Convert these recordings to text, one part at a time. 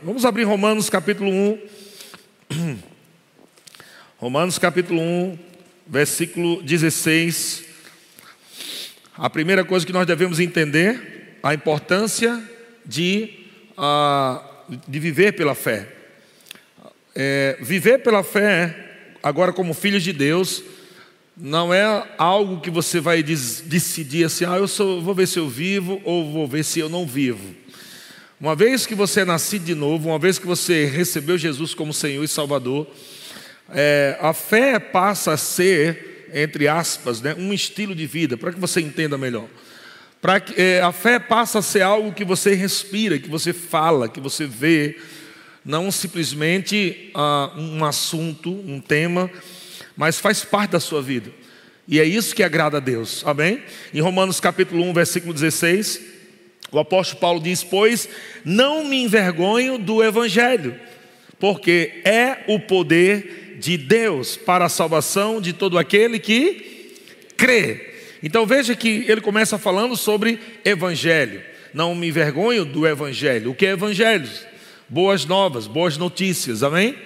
Vamos abrir Romanos capítulo 1. Romanos capítulo 1, versículo 16. A primeira coisa que nós devemos entender, a importância de, uh, de viver pela fé. É, viver pela fé, agora como filhos de Deus, não é algo que você vai decidir assim, ah, eu sou, vou ver se eu vivo ou vou ver se eu não vivo. Uma vez que você é nascido de novo, uma vez que você recebeu Jesus como Senhor e Salvador, é, a fé passa a ser, entre aspas, né, um estilo de vida, para que você entenda melhor. Para que, é, a fé passa a ser algo que você respira, que você fala, que você vê, não simplesmente ah, um assunto, um tema, mas faz parte da sua vida. E é isso que agrada a Deus. Amém? Em Romanos capítulo 1, versículo 16, o apóstolo Paulo diz: Pois não me envergonho do evangelho, porque é o poder de Deus para a salvação de todo aquele que crê. Então veja que ele começa falando sobre evangelho. Não me envergonho do evangelho. O que é evangelho? Boas novas, boas notícias, amém?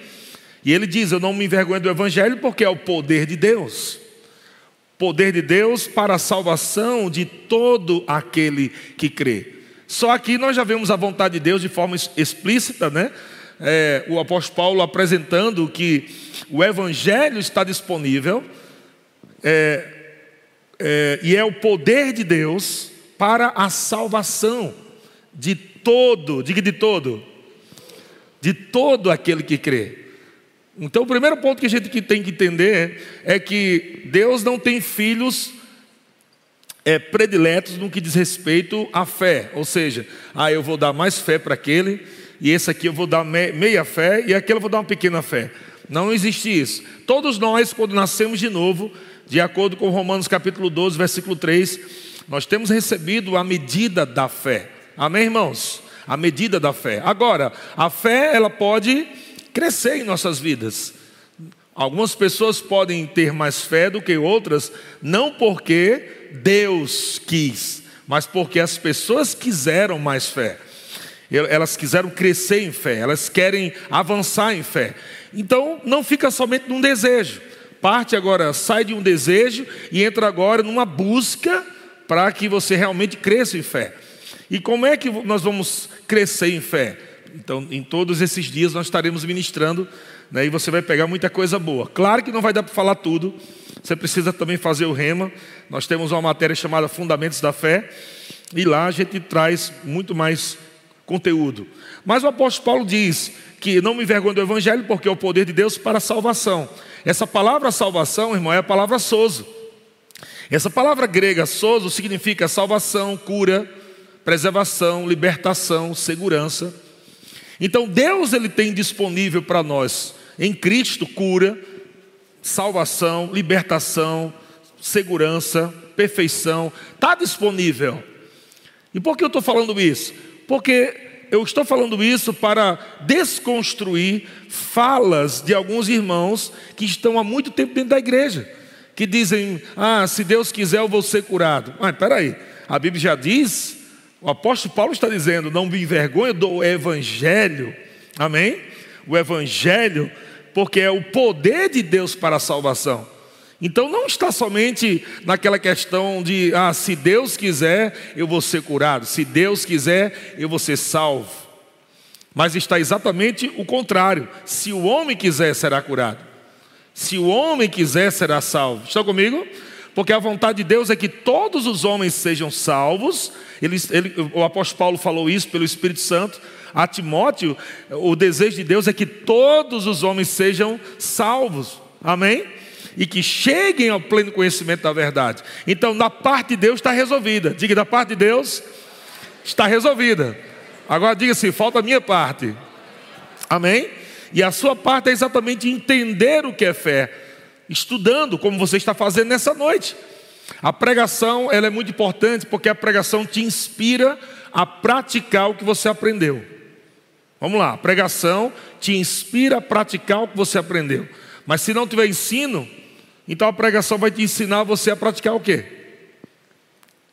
E ele diz: Eu não me envergonho do evangelho porque é o poder de Deus poder de Deus para a salvação de todo aquele que crê. Só aqui nós já vemos a vontade de Deus de forma explícita, né? É, o apóstolo Paulo apresentando que o Evangelho está disponível é, é, e é o poder de Deus para a salvação de todo, diga de todo, de todo aquele que crê. Então, o primeiro ponto que a gente tem que entender é que Deus não tem filhos é, prediletos no que diz respeito à fé. Ou seja, ah, eu vou dar mais fé para aquele, e esse aqui eu vou dar meia fé, e aquele eu vou dar uma pequena fé. Não existe isso. Todos nós, quando nascemos de novo, de acordo com Romanos capítulo 12, versículo 3, nós temos recebido a medida da fé. Amém, irmãos? A medida da fé. Agora, a fé, ela pode crescer em nossas vidas. Algumas pessoas podem ter mais fé do que outras, não porque Deus quis, mas porque as pessoas quiseram mais fé. Elas quiseram crescer em fé, elas querem avançar em fé. Então, não fica somente num desejo. Parte agora, sai de um desejo e entra agora numa busca para que você realmente cresça em fé. E como é que nós vamos crescer em fé? Então, em todos esses dias nós estaremos ministrando, né, e você vai pegar muita coisa boa. Claro que não vai dar para falar tudo, você precisa também fazer o rema. Nós temos uma matéria chamada Fundamentos da Fé, e lá a gente traz muito mais conteúdo. Mas o apóstolo Paulo diz que não me envergonho do evangelho, porque é o poder de Deus para a salvação. Essa palavra salvação, irmão, é a palavra sozo. Essa palavra grega sozo significa salvação, cura, preservação, libertação, segurança. Então Deus ele tem disponível para nós em Cristo cura, salvação, libertação, segurança, perfeição, está disponível. E por que eu estou falando isso? Porque eu estou falando isso para desconstruir falas de alguns irmãos que estão há muito tempo dentro da igreja, que dizem: Ah, se Deus quiser, eu vou ser curado. Mas peraí, a Bíblia já diz o apóstolo Paulo está dizendo: não me envergonho do evangelho, amém? O evangelho, porque é o poder de Deus para a salvação. Então não está somente naquela questão de, ah, se Deus quiser, eu vou ser curado, se Deus quiser, eu vou ser salvo. Mas está exatamente o contrário: se o homem quiser, será curado. Se o homem quiser, será salvo. Estão comigo? porque a vontade de Deus é que todos os homens sejam salvos. Ele, ele, o apóstolo Paulo falou isso pelo Espírito Santo a Timóteo. O desejo de Deus é que todos os homens sejam salvos. Amém? E que cheguem ao pleno conhecimento da verdade. Então, na parte de Deus está resolvida. Diga, da parte de Deus está resolvida. Agora diga assim: falta a minha parte. Amém? E a sua parte é exatamente entender o que é fé estudando, como você está fazendo nessa noite. A pregação ela é muito importante porque a pregação te inspira a praticar o que você aprendeu. Vamos lá, a pregação te inspira a praticar o que você aprendeu. Mas se não tiver ensino, então a pregação vai te ensinar você a praticar o quê?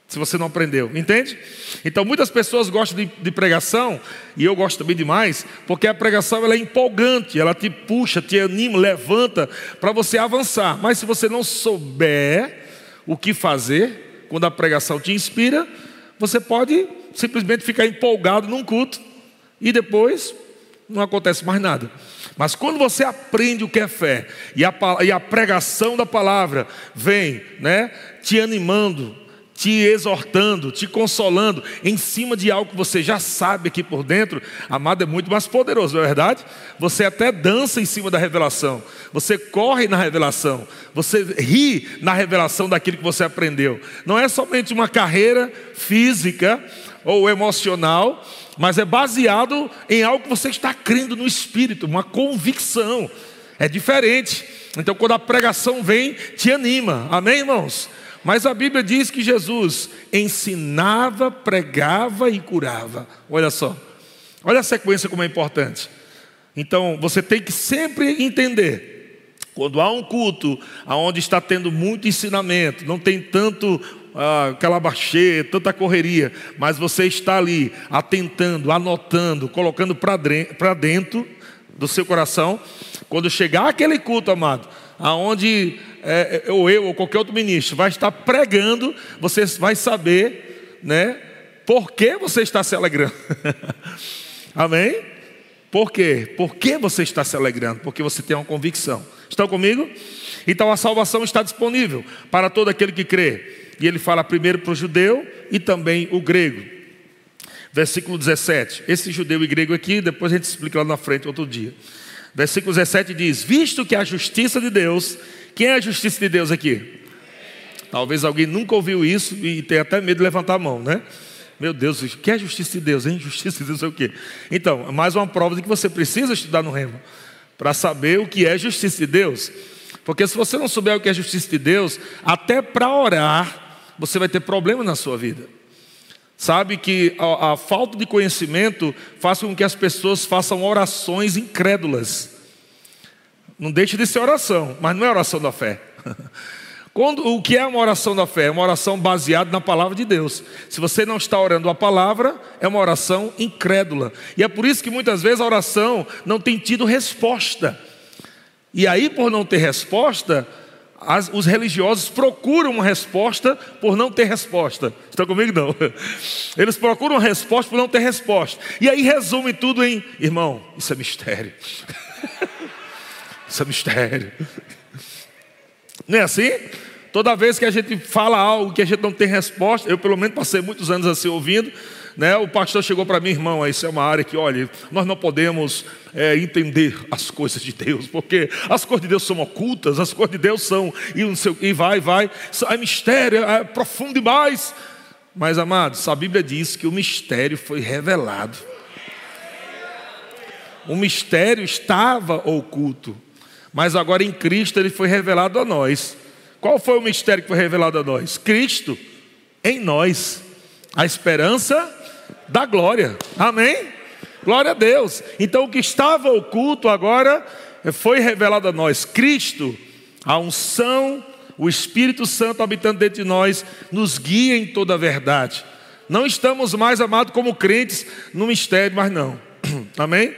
Se você não aprendeu, entende? Então muitas pessoas gostam de, de pregação, e eu gosto também demais, porque a pregação ela é empolgante, ela te puxa, te anima, levanta para você avançar. Mas se você não souber o que fazer, quando a pregação te inspira, você pode simplesmente ficar empolgado num culto e depois não acontece mais nada. Mas quando você aprende o que é fé e a, e a pregação da palavra vem, né, te animando, te exortando, te consolando, em cima de algo que você já sabe aqui por dentro, amado, é muito mais poderoso, não é verdade? Você até dança em cima da revelação, você corre na revelação, você ri na revelação daquilo que você aprendeu. Não é somente uma carreira física ou emocional, mas é baseado em algo que você está crendo no espírito, uma convicção. É diferente. Então, quando a pregação vem, te anima. Amém, irmãos? Mas a Bíblia diz que Jesus ensinava, pregava e curava. Olha só. Olha a sequência como é importante. Então, você tem que sempre entender quando há um culto onde está tendo muito ensinamento, não tem tanto ah, calabachê, tanta correria, mas você está ali atentando, anotando, colocando para dentro do seu coração, quando chegar aquele culto, amado, aonde é, é, ou eu ou qualquer outro ministro vai estar pregando, você vai saber, né, por que você está se alegrando. Amém? Por quê? Por que você está se alegrando? Porque você tem uma convicção. Estão comigo? Então a salvação está disponível para todo aquele que crê. E ele fala primeiro para o judeu e também o grego. Versículo 17. Esse judeu e grego aqui, depois a gente explica lá na frente outro dia. Versículo 17 diz: Visto que a justiça de Deus, quem é a justiça de Deus aqui? Talvez alguém nunca ouviu isso e tenha até medo de levantar a mão, né? Meu Deus, o que é justiça de Deus, hein? Justiça de Deus é o quê? Então, mais uma prova de que você precisa estudar no remo para saber o que é justiça de Deus. Porque se você não souber o que é justiça de Deus, até para orar, você vai ter problema na sua vida. Sabe que a, a, falta de conhecimento faz com que as pessoas façam orações incrédulas. Não deixe de ser oração, mas não é oração da fé. Quando, o que é uma oração da fé? É uma oração baseada na palavra de Deus. Se você não está orando a palavra, é uma oração incrédula. E é por isso que muitas vezes a oração não tem tido resposta. E aí, por não ter resposta, as, os religiosos procuram uma resposta por não ter resposta. Estão comigo? Não. Eles procuram uma resposta por não ter resposta. E aí resume tudo em, irmão, isso é mistério. isso é mistério. Não é assim? Toda vez que a gente fala algo que a gente não tem resposta, eu pelo menos passei muitos anos assim ouvindo, né? O pastor chegou para mim, irmão, isso é uma área que, olha, nós não podemos é, entender as coisas de Deus, porque as coisas de Deus são ocultas, as coisas de Deus são, e, seu, e vai, vai, é mistério, é profundo demais. Mas, amados, a Bíblia diz que o mistério foi revelado. O mistério estava oculto, mas agora em Cristo ele foi revelado a nós. Qual foi o mistério que foi revelado a nós? Cristo em nós, a esperança da glória. Amém? Glória a Deus. Então o que estava oculto agora foi revelado a nós. Cristo, a unção, o Espírito Santo habitando dentro de nós, nos guia em toda a verdade. Não estamos mais amados como crentes no mistério, mas não. Amém?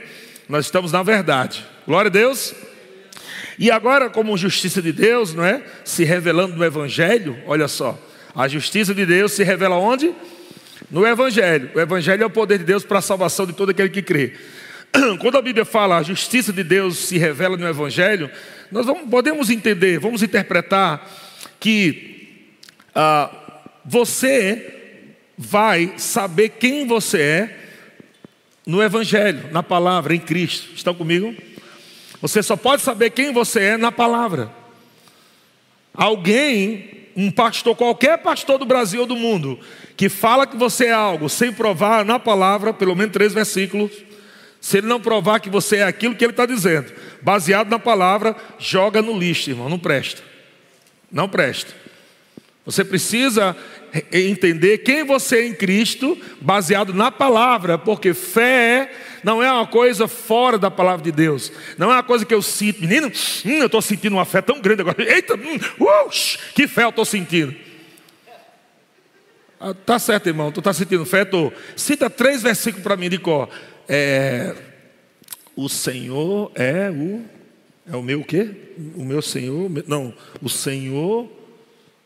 Nós estamos na verdade. Glória a Deus. E agora, como justiça de Deus, não é? Se revelando no Evangelho, olha só. A justiça de Deus se revela onde? No Evangelho. O Evangelho é o poder de Deus para a salvação de todo aquele que crê. Quando a Bíblia fala a justiça de Deus se revela no Evangelho, nós vamos, podemos entender, vamos interpretar que ah, você vai saber quem você é no Evangelho, na palavra, em Cristo. Estão comigo? Você só pode saber quem você é na palavra. Alguém um pastor, qualquer pastor do Brasil ou do mundo, que fala que você é algo sem provar na palavra, pelo menos três versículos, se ele não provar que você é aquilo que ele está dizendo, baseado na palavra, joga no lixo, irmão, não presta. Não presta. Você precisa entender quem você é em Cristo, baseado na palavra, porque fé não é uma coisa fora da palavra de Deus, não é uma coisa que eu sinto, menino, hum, eu estou sentindo uma fé tão grande agora, eita, hum, uh, que fé eu estou sentindo. Ah, tá certo, irmão, tu está sentindo fé? Tô. Cita três versículos para mim de cor. É, o Senhor é o é o meu quê? O meu Senhor? Não, o Senhor,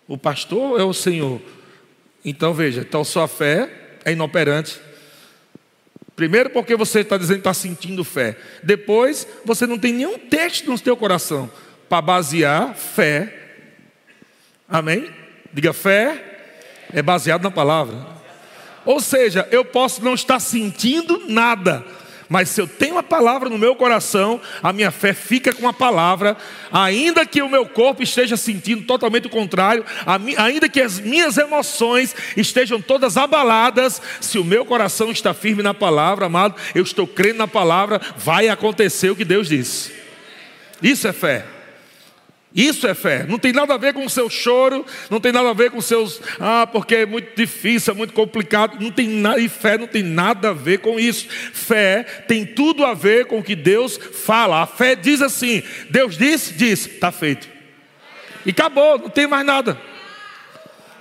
o pastor é o Senhor. Então veja, então sua fé é inoperante. Primeiro porque você está dizendo que está sentindo fé. Depois, você não tem nenhum texto no seu coração para basear fé. Amém? Diga fé é baseado na palavra. Ou seja, eu posso não estar sentindo nada, mas se eu tenho a palavra no meu coração, a minha fé fica com a palavra, ainda que o meu corpo esteja sentindo totalmente o contrário, ainda que as minhas emoções estejam todas abaladas, se o meu coração está firme na palavra, amado, eu estou crendo na palavra, vai acontecer o que Deus disse. Isso é fé. Isso é fé. Não tem nada a ver com o seu choro, não tem nada a ver com seus, ah, porque é muito difícil, é muito complicado. Não tem nada, e fé não tem nada a ver com isso. Fé tem tudo a ver com o que Deus fala. A fé diz assim: Deus disse, disse, está feito. E acabou, não tem mais nada.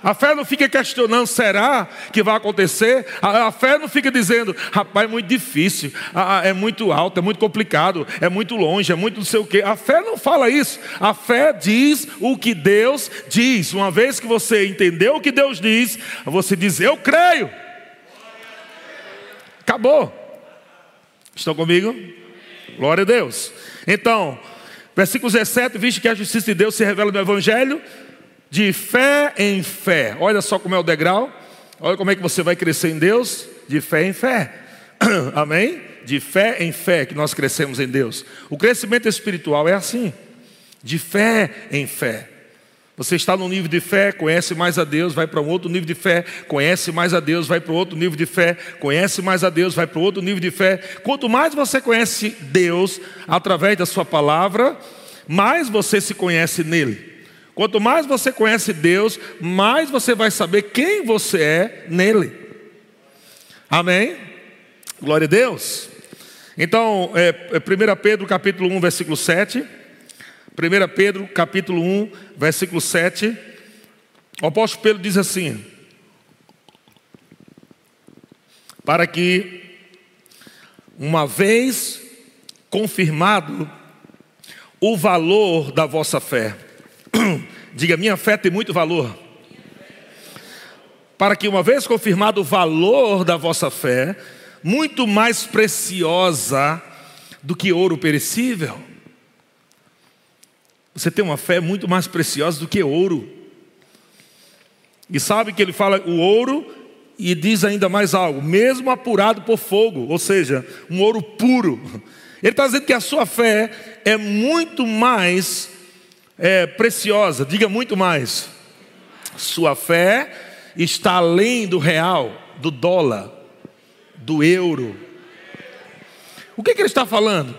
A fé não fica questionando, será que vai acontecer? A, a fé não fica dizendo, rapaz, é muito difícil, a, a, é muito alto, é muito complicado, é muito longe, é muito não sei o quê. A fé não fala isso. A fé diz o que Deus diz. Uma vez que você entendeu o que Deus diz, você diz, eu creio. Acabou. Estão comigo? Glória a Deus. Então, versículo 17, visto que a justiça de Deus se revela no Evangelho de fé em fé. Olha só como é o degrau. Olha como é que você vai crescer em Deus, de fé em fé. Amém? De fé em fé que nós crescemos em Deus. O crescimento espiritual é assim, de fé em fé. Você está num nível de fé, conhece mais a Deus, vai para um outro nível de fé, conhece mais a Deus, vai para outro nível de fé, conhece mais a Deus, vai para outro nível de fé. Quanto mais você conhece Deus através da sua palavra, mais você se conhece nele. Quanto mais você conhece Deus, mais você vai saber quem você é nele. Amém? Glória a Deus. Então, é, 1 é Pedro capítulo 1, versículo 7. 1 Pedro capítulo 1, versículo 7. O apóstolo Pedro diz assim: Para que, uma vez confirmado o valor da vossa fé, Diga, minha fé tem muito valor. Para que, uma vez confirmado o valor da vossa fé, muito mais preciosa do que ouro perecível. Você tem uma fé muito mais preciosa do que ouro. E sabe que ele fala o ouro e diz ainda mais algo, mesmo apurado por fogo, ou seja, um ouro puro. Ele está dizendo que a sua fé é muito mais é preciosa, diga muito mais. Sua fé está além do real, do dólar, do euro. O que, que ele está falando?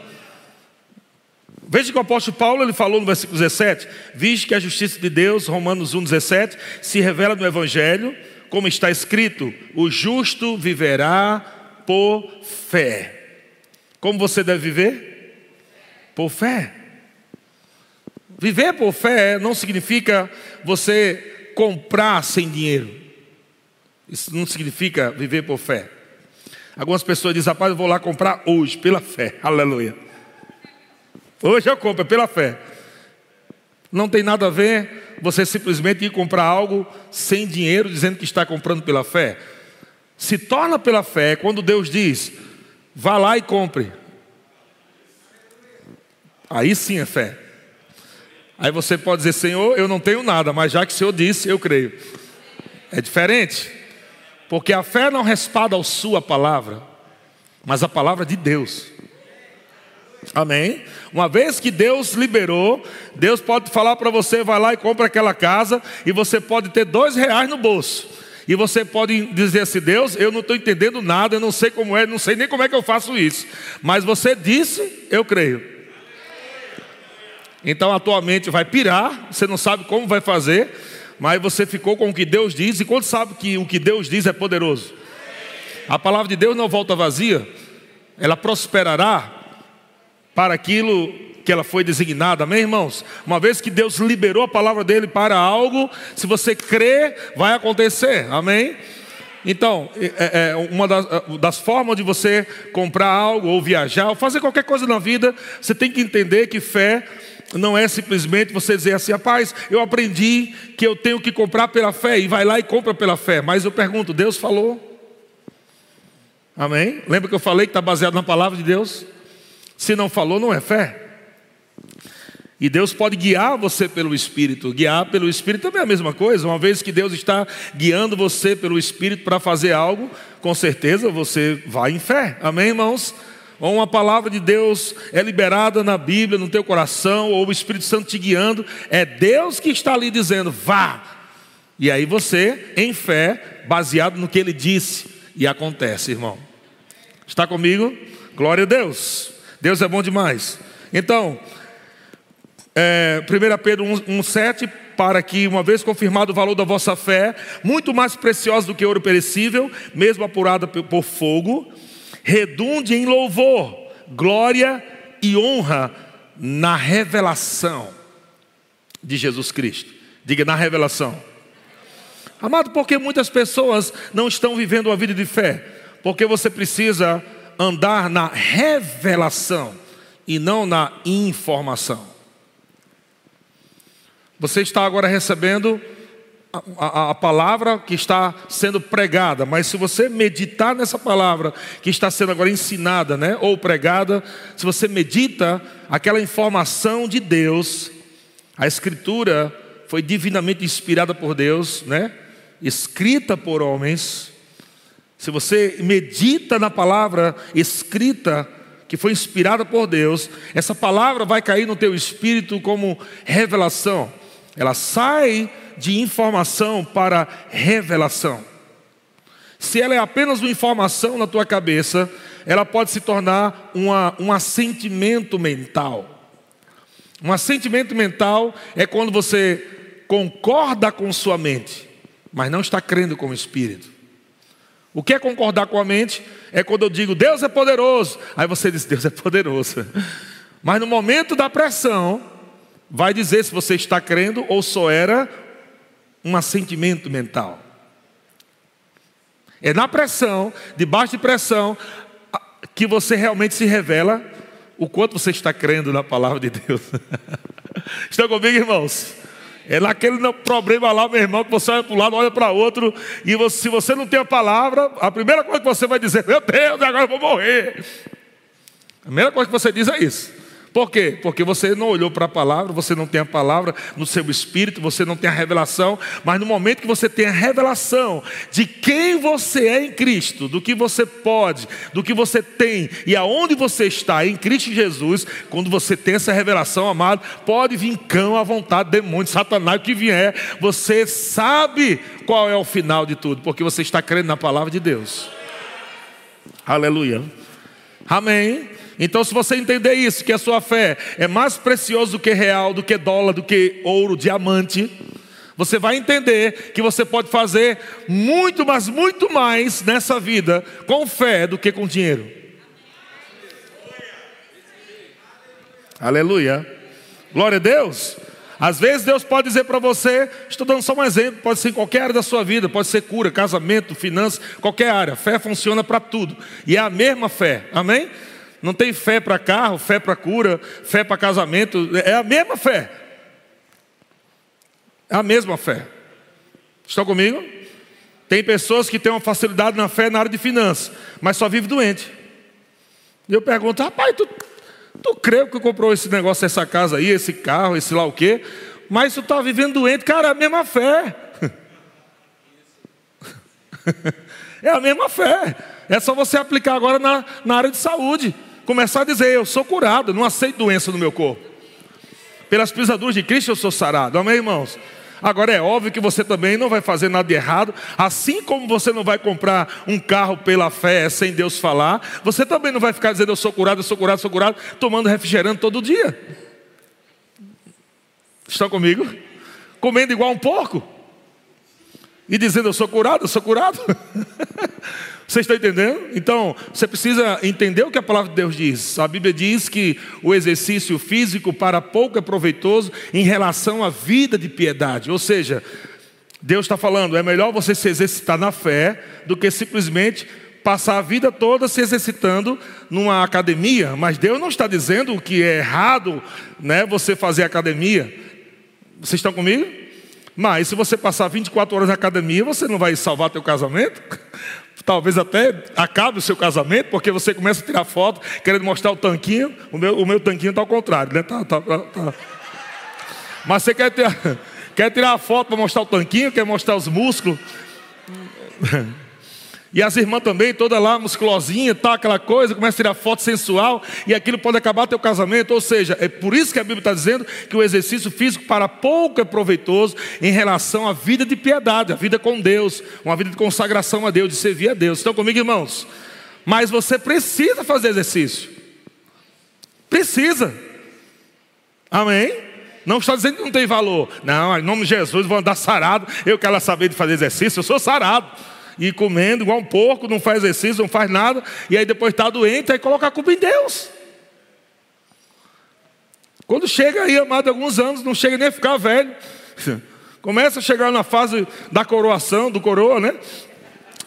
Veja que o apóstolo Paulo ele falou no versículo 17: Viste que a justiça de Deus, Romanos 1,17, se revela no Evangelho, como está escrito: o justo viverá por fé. Como você deve viver? Por fé. Viver por fé não significa você comprar sem dinheiro. Isso não significa viver por fé. Algumas pessoas dizem, rapaz, eu vou lá comprar hoje, pela fé. Aleluia. Hoje eu compro, é pela fé. Não tem nada a ver você simplesmente ir comprar algo sem dinheiro, dizendo que está comprando pela fé. Se torna pela fé quando Deus diz, vá lá e compre. Aí sim é fé. Aí você pode dizer, Senhor, eu não tenho nada, mas já que o Senhor disse, eu creio. É diferente. Porque a fé não respalda a sua palavra, mas a palavra de Deus. Amém? Uma vez que Deus liberou, Deus pode falar para você, vai lá e compra aquela casa, e você pode ter dois reais no bolso. E você pode dizer assim, Deus, eu não estou entendendo nada, eu não sei como é, não sei nem como é que eu faço isso. Mas você disse, eu creio. Então a tua mente vai pirar, você não sabe como vai fazer, mas você ficou com o que Deus diz, e quando sabe que o que Deus diz é poderoso. A palavra de Deus não volta vazia, ela prosperará para aquilo que ela foi designada, amém, irmãos? Uma vez que Deus liberou a palavra dele para algo, se você crê, vai acontecer, amém? Então, é, é uma das, das, formas de você comprar algo, ou viajar, ou fazer qualquer coisa na vida, você tem que entender que fé não é simplesmente você dizer assim, rapaz, eu aprendi que eu tenho que comprar pela fé, e vai lá e compra pela fé. Mas eu pergunto, Deus falou? Amém? Lembra que eu falei que está baseado na palavra de Deus? Se não falou, não é fé. E Deus pode guiar você pelo Espírito. Guiar pelo Espírito também é a mesma coisa. Uma vez que Deus está guiando você pelo Espírito para fazer algo, com certeza você vai em fé. Amém, irmãos? Ou uma palavra de Deus é liberada na Bíblia, no teu coração, ou o Espírito Santo te guiando, é Deus que está ali dizendo, vá. E aí você, em fé, baseado no que ele disse, e acontece, irmão. Está comigo? Glória a Deus. Deus é bom demais. Então, é, 1 Pedro 1,7, para que, uma vez confirmado o valor da vossa fé, muito mais preciosa do que ouro perecível, mesmo apurada por fogo, redunde em louvor, glória e honra na revelação de Jesus Cristo. Diga na revelação. Amado, porque muitas pessoas não estão vivendo uma vida de fé? Porque você precisa andar na revelação e não na informação. Você está agora recebendo a, a, palavra que está sendo pregada, mas se você meditar nessa palavra que está sendo agora ensinada, né, ou pregada, se você medita aquela informação de Deus, a Escritura foi divinamente inspirada por Deus, né, escrita por homens. Se você medita na palavra escrita que foi inspirada por Deus, essa palavra vai cair no teu espírito como revelação. Ela sai de informação para revelação. Se ela é apenas uma informação na tua cabeça, ela pode se tornar uma, um assentimento mental. Um assentimento mental é quando você concorda com sua mente, mas não está crendo com o espírito. O que é concordar com a mente? É quando eu digo Deus é poderoso. Aí você diz Deus é poderoso. Mas no momento da pressão, vai dizer se você está crendo ou só era um assentimento mental. É na pressão, debaixo de pressão, que você realmente se revela o quanto você está crendo na palavra de Deus. Estão comigo, irmãos? É naquele problema lá, meu irmão, que você olha para um lado, olha para outro, e você, se você não tem a palavra, a primeira coisa que você vai dizer, meu Deus, agora eu vou morrer. A primeira coisa que você diz é isso. Por quê? Porque você não olhou para a palavra, você não tem a palavra no seu espírito, você não tem a revelação, mas no momento que você tem a revelação de quem você é em Cristo, do que você pode, do que você tem e aonde você está em Cristo Jesus, quando você tem essa revelação, amado, pode vir cão à vontade, demônio, satanás, o que vier, você sabe qual é o final de tudo, porque você está crendo na palavra de Deus. Aleluia. Amém. Então, se você entender isso, que a sua fé é mais preciosa do que real, do que dólar, do que ouro, diamante, você vai entender que você pode fazer muito, mas muito mais nessa vida com fé do que com dinheiro. Aleluia. Glória a Deus. Às vezes Deus pode dizer para você, estou dando só um exemplo, pode ser em qualquer área da sua vida, pode ser cura, casamento, finanças, qualquer área. Fé funciona para tudo. E é a mesma fé. Amém? Não tem fé para carro, fé para cura, fé para casamento. É a mesma fé. É a mesma fé. Estão comigo? Tem pessoas que têm uma facilidade na fé na área de finanças, mas só vive doente. E eu pergunto, rapaz, tu, tu crê que comprou esse negócio, essa casa aí, esse carro, esse lá o quê? Mas tu está vivendo doente, cara, é a mesma fé. é a mesma fé. É só você aplicar agora na, na área de saúde começar a dizer: Eu sou curado, não aceito doença no meu corpo. Pelas pisaduras de Cristo eu sou sarado. Amém, irmãos? Agora é óbvio que você também não vai fazer nada de errado, assim como você não vai comprar um carro pela fé sem Deus falar, você também não vai ficar dizendo eu sou curado, eu sou curado, eu sou curado, tomando refrigerante todo dia. Estão comigo? Comendo igual um porco. e dizendo: Eu sou curado, eu sou curado. Vocês estão entendendo? Então, você precisa entender o que a palavra de Deus diz. A Bíblia diz que o exercício físico para pouco é proveitoso em relação à vida de piedade. Ou seja, Deus está falando, é melhor você se exercitar na fé do que simplesmente passar a vida toda se exercitando numa academia. Mas Deus não está dizendo que é errado né, você fazer academia. Vocês estão comigo? Mas se você passar 24 horas na academia, você não vai salvar teu casamento? Talvez até acabe o seu casamento, porque você começa a tirar foto, querendo mostrar o tanquinho. O meu, o meu tanquinho está ao contrário, né? Tá, tá, tá, tá. Mas você quer, ter, quer tirar a foto para mostrar o tanquinho, quer mostrar os músculos. E as irmãs também, toda lá musculosinha, tá aquela coisa, começa a tirar foto sensual e aquilo pode acabar teu casamento. Ou seja, é por isso que a Bíblia está dizendo que o exercício físico para pouco é proveitoso em relação à vida de piedade, a vida com Deus, uma vida de consagração a Deus, de servir a Deus. Estão comigo, irmãos? Mas você precisa fazer exercício. Precisa. Amém? Não está dizendo que não tem valor. Não, em nome de Jesus, vou andar sarado. Eu quero saber de fazer exercício, eu sou sarado e comendo igual um porco, não faz exercício, não faz nada, e aí depois está doente, aí coloca a culpa em Deus. Quando chega aí, amado, alguns anos, não chega nem a ficar velho. Começa a chegar na fase da coroação, do coroa, né?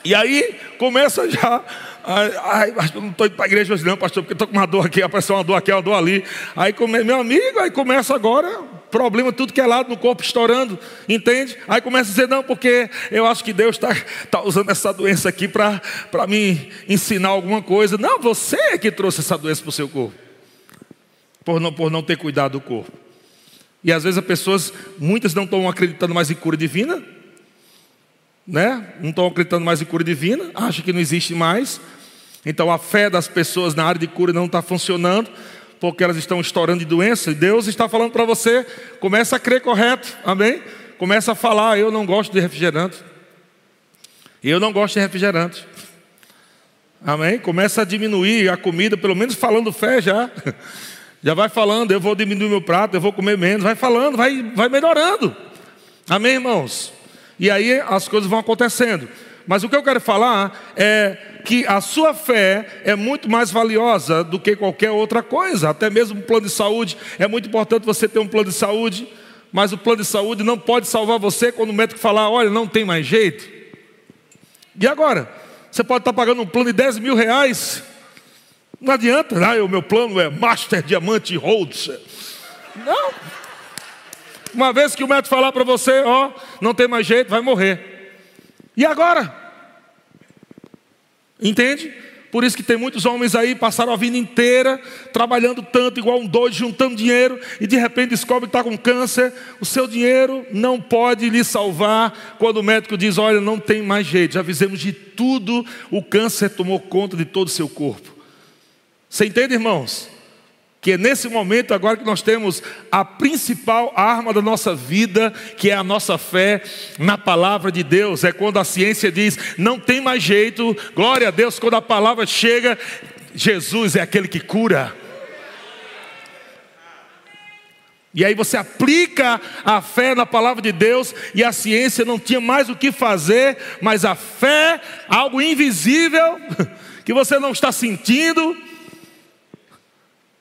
E aí começa já. Ai, ai não estou indo para a igreja hoje, não, pastor, porque estou com uma dor aqui, apareceu uma dor aqui, uma dor ali. Aí, meu amigo, aí começa agora problema tudo que é lado no corpo estourando, entende? Aí começa a dizer, não, porque eu acho que Deus está tá usando essa doença aqui para me ensinar alguma coisa. Não, você é que trouxe essa doença para o seu corpo, por não, por não ter cuidado do corpo. E às vezes as pessoas, muitas não estão acreditando mais em cura divina, né? não estão acreditando mais em cura divina, acham que não existe mais. Então a fé das pessoas na área de cura não está funcionando porque elas estão estourando de doença, e Deus está falando para você, começa a crer correto, amém? Começa a falar, eu não gosto de refrigerante. Eu não gosto de refrigerante. Amém? Começa a diminuir a comida, pelo menos falando fé já. Já vai falando, eu vou diminuir meu prato, eu vou comer menos. Vai falando, vai, vai melhorando. Amém, irmãos? E aí as coisas vão acontecendo. Mas o que eu quero falar é que a sua fé é muito mais valiosa do que qualquer outra coisa, até mesmo um plano de saúde. É muito importante você ter um plano de saúde, mas o plano de saúde não pode salvar você quando o médico falar: olha, não tem mais jeito. E agora? Você pode estar pagando um plano de 10 mil reais, não adianta, ah, o meu plano é Master Diamante Holds. Não. Uma vez que o médico falar para você, ó, não tem mais jeito, vai morrer. E agora? Entende? Por isso que tem muitos homens aí passaram a vida inteira trabalhando tanto, igual um doido, juntando dinheiro, e de repente descobre que está com câncer. O seu dinheiro não pode lhe salvar quando o médico diz: Olha, não tem mais jeito, já fizemos de tudo, o câncer tomou conta de todo o seu corpo. Você entende, irmãos? Que é nesse momento agora que nós temos a principal arma da nossa vida, que é a nossa fé na palavra de Deus. É quando a ciência diz, não tem mais jeito, glória a Deus, quando a palavra chega, Jesus é aquele que cura. E aí você aplica a fé na palavra de Deus e a ciência não tinha mais o que fazer, mas a fé, algo invisível, que você não está sentindo,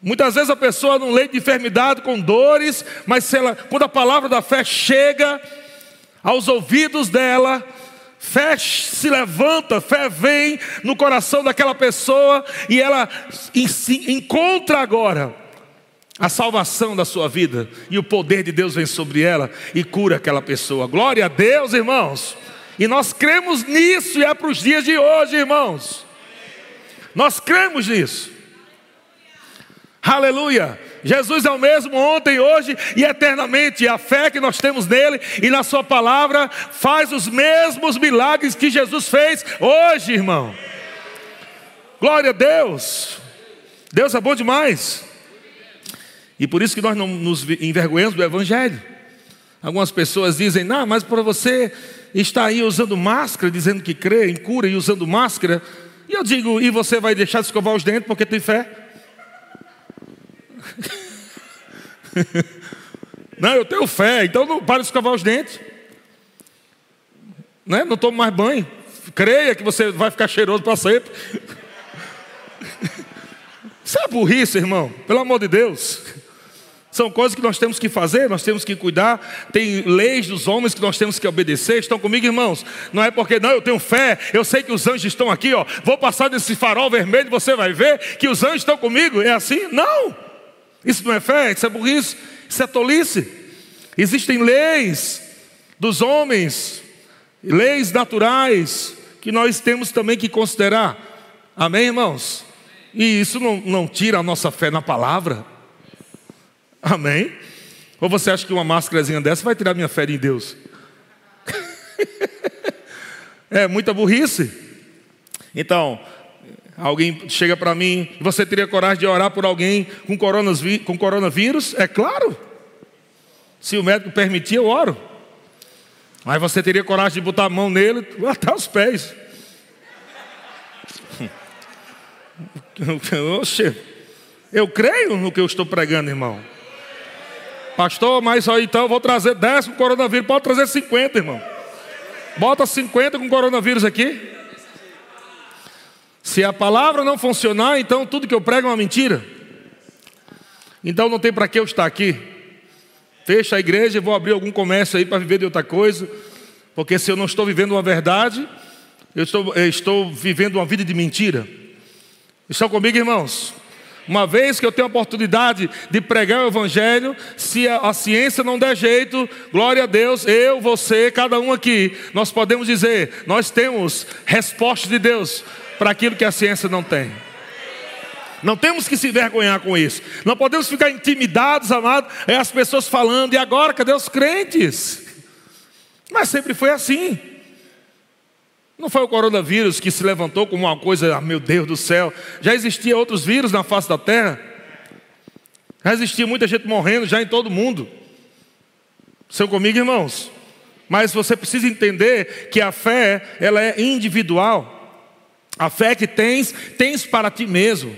Muitas vezes a pessoa não leite de enfermidade com dores, mas ela, quando a palavra da fé chega aos ouvidos dela, fé se levanta, fé vem no coração daquela pessoa e ela encontra agora a salvação da sua vida e o poder de Deus vem sobre ela e cura aquela pessoa. Glória a Deus, irmãos. E nós cremos nisso e é para os dias de hoje, irmãos. Nós cremos nisso. Aleluia! Jesus é o mesmo ontem, hoje e eternamente. A fé que nós temos nele e na Sua palavra faz os mesmos milagres que Jesus fez hoje, irmão. Glória a Deus! Deus é bom demais. E por isso que nós não nos envergonhamos do Evangelho. Algumas pessoas dizem, não, mas para você estar aí usando máscara, dizendo que crê em cura e usando máscara. E eu digo, e você vai deixar de escovar os dentes porque tem fé? não, eu tenho fé, então não para de escovar os dentes. né? não tomo mais banho. Creia que você vai ficar cheiroso para sempre. Isso é burrice, irmão, pelo amor de Deus. São coisas que nós temos que fazer, nós temos que cuidar. Tem leis dos homens que nós temos que obedecer. Estão comigo, irmãos? Não é porque não, eu tenho fé, eu sei que os anjos estão aqui, ó. Vou passar desse farol vermelho, você vai ver que os anjos estão comigo. É assim? Não. Isso não é fé, isso é burrice, isso é tolice. Existem leis dos homens, leis naturais que nós temos também que considerar. Amém, irmãos? E isso não, não tira a nossa fé na palavra. Amém? Ou você acha que uma máscarazinha dessa vai tirar minha fé em Deus? é muita burrice. Então, alguém chega para mim, você teria coragem de orar por alguém com? Com coronavírus? É claro. Se o médico permitir, eu oro. Mas você teria coragem de botar a mão nele até os pés. Oxe, eu creio no que eu estou pregando, irmão. Pastor, mas então eu vou trazer 10 com coronavírus. Pode trazer 50, irmão. Bota 50 com coronavírus aqui. Se a palavra não funcionar, então tudo que eu prego é uma mentira. Então não tem para que eu estar aqui. Fecha a igreja e vou abrir algum comércio aí para viver de outra coisa. Porque se eu não estou vivendo uma verdade, eu estou, eu estou vivendo uma vida de mentira. Estão comigo, irmãos? Uma vez que eu tenho a oportunidade de pregar o Evangelho, se a, a, ciência não der jeito, glória a Deus, eu, você, cada um aqui, nós podemos dizer, nós temos resposta de Deus para aquilo que a ciência não tem. Não temos que se envergonhar com isso. Não podemos ficar intimidados, amados, é as pessoas falando, e agora, cadê os crentes? Mas sempre foi assim. Não foi o coronavírus que se levantou como uma coisa, ah, meu Deus do céu. Já existia outros vírus na face da terra. Já existia muita gente morrendo já em todo mundo. São comigo, irmãos? Mas você precisa entender que a fé, ela é individual. A fé que tens, tens para ti mesmo.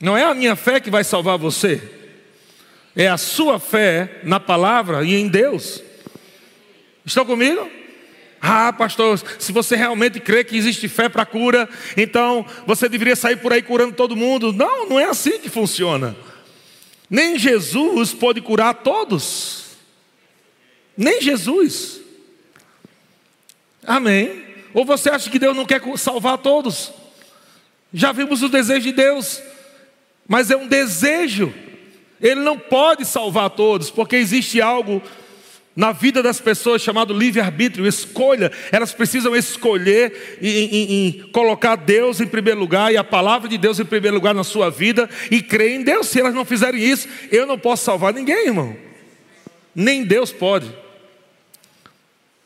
Não é a minha fé que vai salvar você. É a sua fé na palavra e em Deus. Estão comigo? Ah, pastor, se você realmente crê que existe fé para cura, então você deveria sair por aí curando todo mundo. Não, não é assim que funciona. Nem Jesus pode curar todos. Nem Jesus. Amém. Ou você acha que Deus não quer salvar todos? Já vimos o desejo de Deus, mas é um desejo. Ele não pode salvar todos, porque existe algo na vida das pessoas chamado livre-arbítrio, escolha. Elas precisam escolher e, colocar Deus em primeiro lugar e a palavra de Deus em primeiro lugar na sua vida e crer em Deus. Se elas não fizerem isso, eu não posso salvar ninguém, irmão. Nem Deus pode.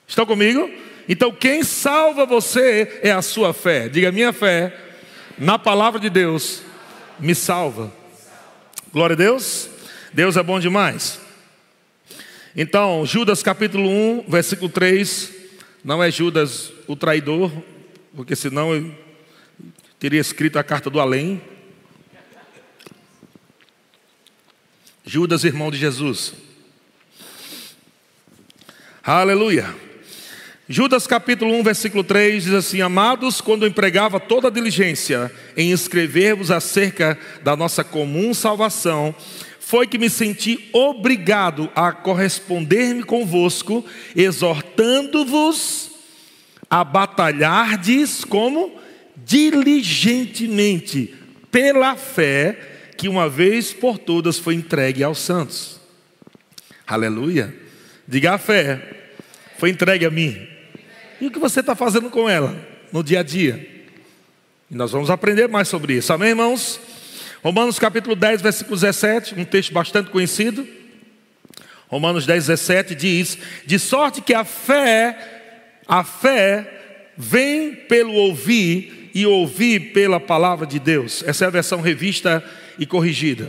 Estão comigo? Então quem salva você é a sua fé. Diga, minha fé na palavra de Deus me salva. Glória a Deus. Deus é bom demais. Então, Judas capítulo 1, versículo 3, não é Judas o traidor, porque senão eu teria escrito a carta do além. Judas, irmão de Jesus. Aleluia. Judas capítulo 1, versículo 3 diz assim: Amados, quando empregava toda a diligência em escrever-vos acerca da nossa comum salvação, foi que me senti obrigado a corresponder-me convosco, exortando-vos a batalhardes como diligentemente pela fé que uma vez por todas foi entregue aos santos. Aleluia. Diga a fé, foi entregue a mim. E o que você está fazendo com ela no dia a dia? E nós vamos aprender mais sobre isso, amém, irmãos? Romanos capítulo 10, versículo 17, um texto bastante conhecido. Romanos 10, 17 diz: De sorte que a fé, a fé vem pelo ouvir e ouvir pela palavra de Deus. Essa é a versão revista e corrigida.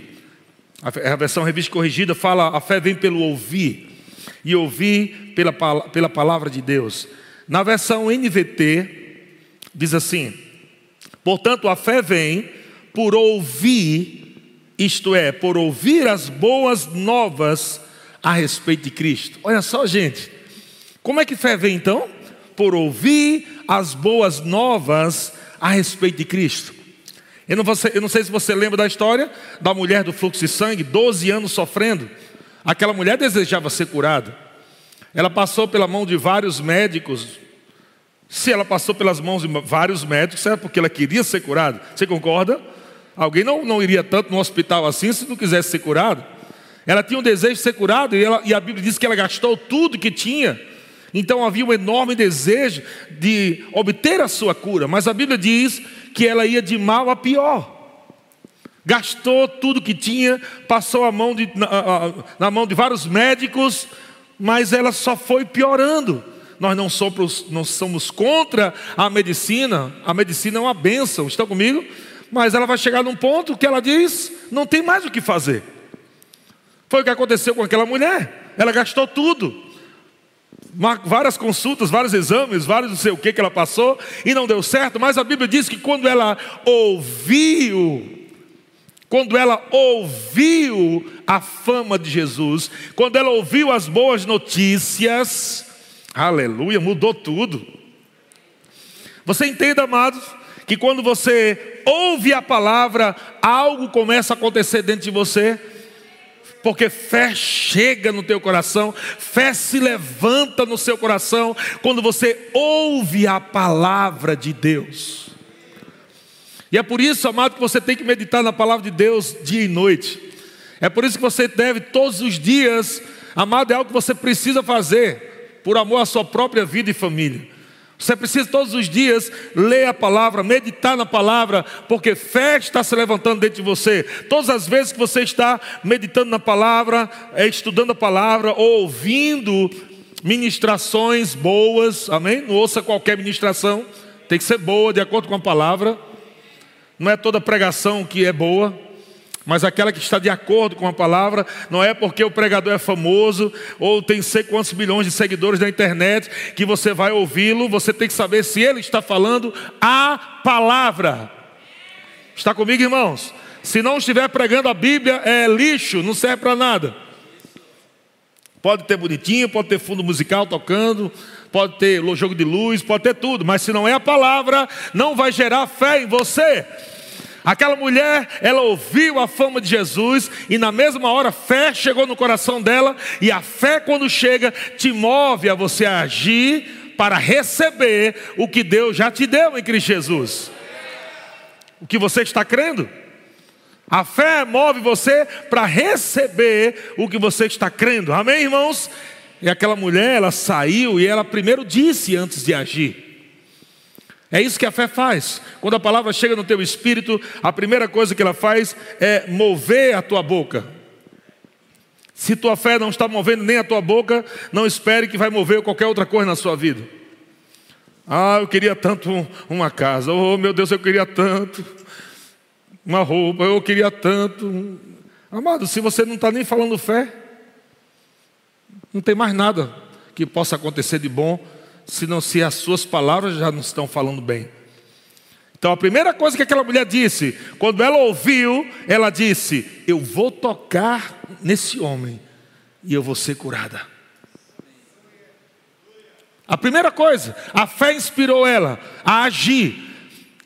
A versão revista e corrigida fala: a fé vem pelo ouvir e ouvir pela, pela palavra de Deus. Na versão NVT, diz assim: Portanto, a fé vem por ouvir, isto é, por ouvir as boas novas a respeito de Cristo. Olha só, gente, como é que fé vem então? por ouvir as boas novas a respeito de Cristo. Eu não, eu não, sei se você lembra da história da mulher do fluxo de sangue, 12 anos sofrendo. Aquela mulher desejava ser curada. Ela passou pela mão de vários médicos. Se ela passou pelas mãos de vários médicos, é porque ela queria ser curada. Você concorda? Alguém não, não iria tanto no hospital assim se não quisesse ser curado. Ela tinha um desejo de ser curada e, ela, e a Bíblia diz que ela gastou tudo que tinha. Então havia um enorme desejo de obter a sua cura. Mas a Bíblia diz que ela ia de mal a pior. Gastou tudo que tinha, passou a mão de, na, na mão de vários médicos, mas ela só foi piorando. Nós não somos, não somos contra a medicina, a medicina é uma bênção, estão comigo? Mas ela vai chegar num ponto que ela diz: não tem mais o que fazer. Foi o que aconteceu com aquela mulher, ela gastou tudo várias consultas, vários exames, vários não sei o que que ela passou e não deu certo, mas a Bíblia diz que quando ela ouviu, quando ela ouviu a fama de Jesus, quando ela ouviu as boas notícias, aleluia, mudou tudo. Você entende, amados, que quando você ouve a palavra, algo começa a acontecer dentro de você porque fé chega no teu coração, fé se levanta no seu coração quando você ouve a palavra de Deus. E é por isso, amado, que você tem que meditar na palavra de Deus dia e noite. É por isso que você deve todos os dias, amado, é algo que você precisa fazer por amor à sua própria vida e família. Você precisa todos os dias ler a palavra, meditar na palavra, porque fé está se levantando dentro de você. Todas as vezes que você está meditando na palavra, é, estudando a palavra, ou ouvindo ministrações boas, amém? Não ouça qualquer ministração, tem que ser boa, de acordo com a palavra. Não é toda pregação que é boa mas aquela que está de acordo com a palavra, não é porque o pregador é famoso ou tem sei quantos milhões de seguidores na internet que você vai ouvi-lo, você tem que saber se ele está falando a palavra. Está comigo, irmãos? Se não estiver pregando a Bíblia, é lixo, não serve para nada. Pode ter bonitinho, pode ter fundo musical tocando, pode ter jogo de luz, pode ter tudo, mas se não é a palavra, não vai gerar fé em você. Aquela mulher, ela ouviu a fama de Jesus e na mesma hora fé chegou no coração dela e a fé quando chega te move a você agir para receber o que Deus já te deu em Cristo Jesus. O que você está crendo? A fé move você para receber o que você está crendo. Amém, irmãos? E aquela mulher, ela saiu e ela primeiro disse antes de agir. É isso que a fé faz. Quando a palavra chega no teu espírito, a primeira coisa que ela faz é mover a tua boca. Se tua fé não está movendo nem a tua boca, não espere que vai mover qualquer outra coisa na sua vida. Ah, eu queria tanto uma casa. Oh, meu Deus, eu queria tanto uma roupa. Eu queria tanto. Amado, se você não está nem falando fé, não tem mais nada que possa acontecer de bom senão se as suas palavras já não estão falando bem. Então a primeira coisa que aquela mulher disse, quando ela ouviu, ela disse: Eu vou tocar nesse homem e eu vou ser curada. A primeira coisa, a fé inspirou ela a agir.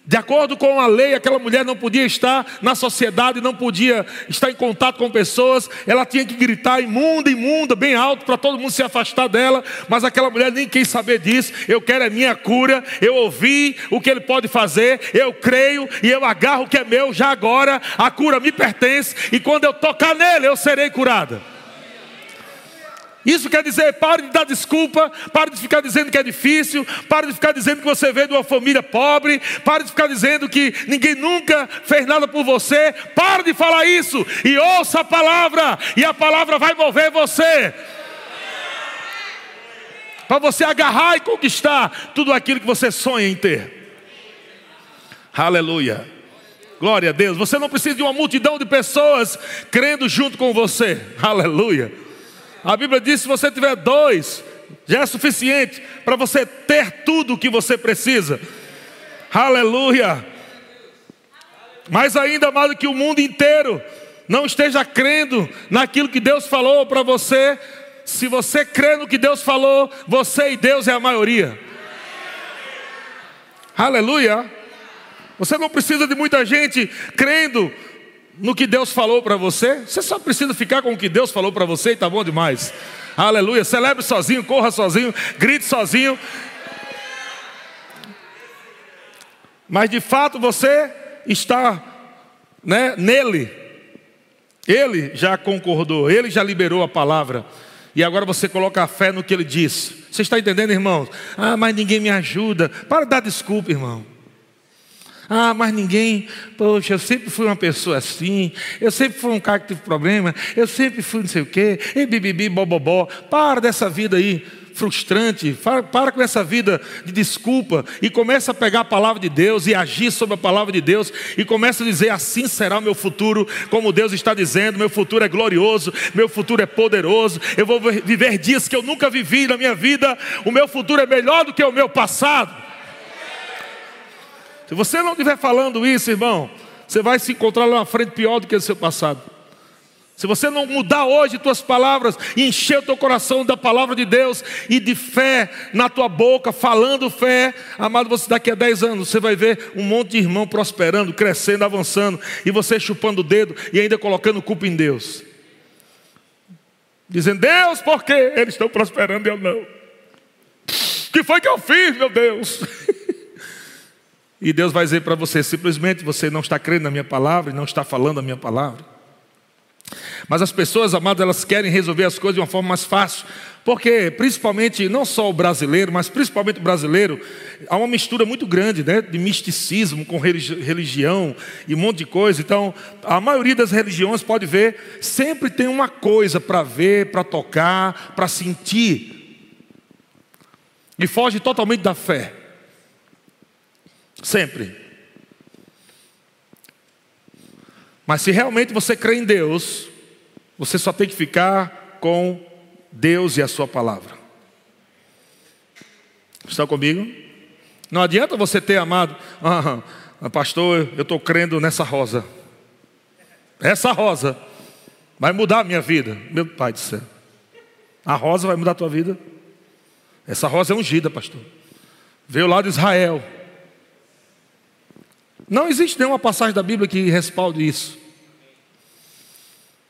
De acordo com a lei, aquela mulher não podia estar na sociedade, não podia estar em contato com pessoas, ela tinha que gritar imunda, imunda, bem alto, para todo mundo se afastar dela, mas aquela mulher nem quis saber disso. Eu quero a minha cura, eu ouvi o que ele pode fazer, eu creio e eu agarro o que é meu já agora, a cura me pertence, e quando eu tocar nele, eu serei curada. Isso quer dizer, pare de dar desculpa, pare de ficar dizendo que é difícil, pare de ficar dizendo que você veio de uma família pobre, pare de ficar dizendo que ninguém nunca fez nada por você. Pare de falar isso e ouça a palavra, e a palavra vai mover você. Para você agarrar e conquistar tudo aquilo que você sonha em ter. Aleluia. Glória a Deus. Você não precisa de uma multidão de pessoas crendo junto com você. Aleluia. A Bíblia diz: se você tiver dois, já é suficiente para você ter tudo o que você precisa. Aleluia. Mais ainda, amado, que o mundo inteiro não esteja crendo naquilo que Deus falou para você. Se você crê no que Deus falou, você e Deus é a maioria. Aleluia. Você não precisa de muita gente crendo no que Deus falou para você. Você só precisa ficar com o que Deus falou para você e está bom demais. Aleluia. Celebre sozinho, corra sozinho, grite sozinho. Mas de fato você está né, nele. Ele já concordou, ele já liberou a palavra. E agora você coloca a fé no que ele diz. Você está entendendo, irmãos? Ah, mas ninguém me ajuda. Para de dar desculpa, irmão. Ah, mas ninguém, poxa, eu sempre fui uma pessoa assim, eu sempre fui um cara que teve problema, eu sempre fui não sei o quê, e bibibi, bobobó. Para dessa vida aí frustrante, para com essa vida de desculpa e começa a pegar a palavra de Deus e agir sobre a palavra de Deus e começa a dizer: assim será o meu futuro, como Deus está dizendo, meu futuro é glorioso, meu futuro é poderoso, eu vou viver dias que eu nunca vivi na minha vida, o meu futuro é melhor do que o meu passado. Se você não estiver falando isso, irmão, você vai se encontrar lá na frente pior do que o seu passado. Se você não mudar hoje tuas palavras encher o teu coração da palavra de Deus e de fé na tua boca, falando fé, amado, você daqui a 10 anos você vai ver um monte de irmão prosperando, crescendo, avançando, e você chupando o dedo e ainda colocando culpa em Deus. Dizendo, Deus, por que eles estão prosperando e eu não? O que foi que eu fiz, meu Deus? E Deus vai dizer para você: simplesmente você não está crendo na minha palavra e não está falando a minha palavra. Mas as pessoas, amadas, elas querem resolver as coisas de uma forma mais fácil. Porque, principalmente, não só o brasileiro, mas principalmente o brasileiro, há uma mistura muito grande né, de misticismo com religião e um monte de coisa. Então, a maioria das religiões, pode ver, sempre tem uma coisa para ver, para tocar, para sentir. E foge totalmente da fé. Sempre. Mas se realmente você crê em Deus, você só tem que ficar com Deus e a Sua palavra. Estão comigo? Não adianta você ter amado, ah, pastor, eu estou crendo nessa rosa. Essa rosa vai mudar a minha vida. Meu pai do céu. A rosa vai mudar a tua vida? Essa rosa é ungida, pastor. Veio lá de Israel. Não existe nenhuma passagem da Bíblia que respalde isso.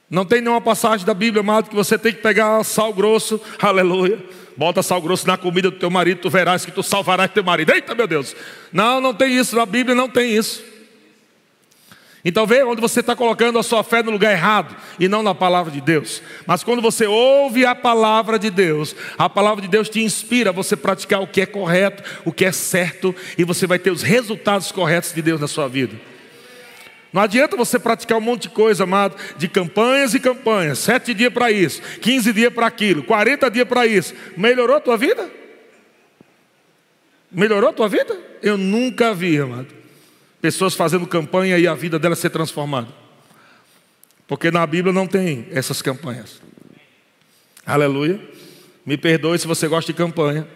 Não tem nenhuma passagem da Bíblia, amado, que você tem que pegar sal grosso, aleluia. Bota sal grosso na comida do teu marido, tu verás que tu salvarás teu marido. Eita, meu Deus. Não, não tem isso, na Bíblia não tem isso. Então vê onde você está colocando a sua fé no lugar errado e não na palavra de Deus. Mas quando você ouve a palavra de Deus, a palavra de Deus te inspira a você praticar o que é correto, o que é certo, e você vai ter os resultados corretos de Deus na sua vida. Não adianta você praticar um monte de coisa, amado, de campanhas e campanhas, sete dias para isso, quinze dias para aquilo, quarenta dias para isso. Melhorou a tua vida? Melhorou a tua vida? Eu nunca vi, amado pessoas fazendo campanha e a vida dela ser transformada. Porque na Bíblia não tem essas campanhas. Aleluia. Me perdoe se você gosta de campanha.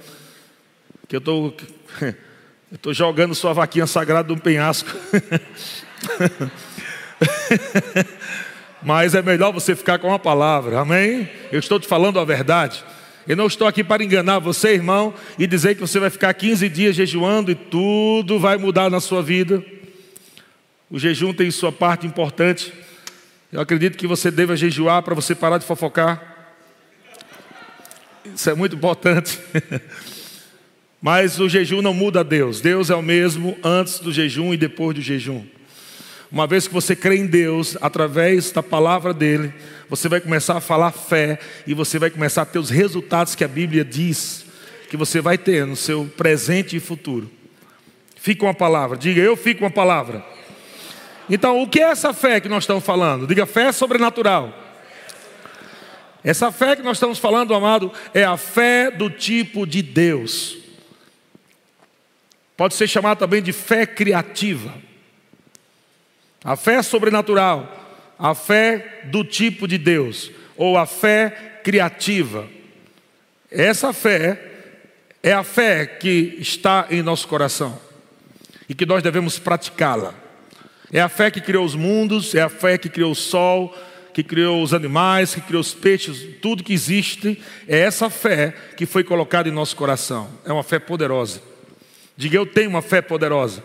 Que eu estou eu jogando sua vaquinha sagrada de um penhasco. Mas é melhor você ficar com a palavra, amém? Eu estou te falando a verdade. Eu não estou aqui para enganar você, irmão, e dizer que você vai ficar 15 dias jejuando e tudo vai mudar na sua vida. O jejum tem sua parte importante. Eu acredito que você deva jejuar para você parar de fofocar. Isso é muito importante. Mas o jejum não muda Deus. Deus é o mesmo antes do jejum e depois do jejum. Uma vez que você crê em Deus, através da palavra dele, você vai começar a falar fé e você vai começar a ter os resultados que a Bíblia diz que você vai ter no seu presente e futuro. Fique com a palavra, diga eu fico com a palavra. Então, o que é essa fé que nós estamos falando? Diga fé sobrenatural. Essa fé que nós estamos falando, amado, é a fé do tipo de Deus. Pode ser chamada também de fé criativa. A fé sobrenatural a fé do tipo de Deus, ou a fé criativa. Essa fé é a fé que está em nosso coração e que nós devemos praticá-la. É a fé que criou os mundos, é a fé que criou o sol, que criou os animais, que criou os peixes, tudo que existe, é essa fé que foi colocada em nosso coração. É uma fé poderosa. Diga, eu tenho uma fé poderosa.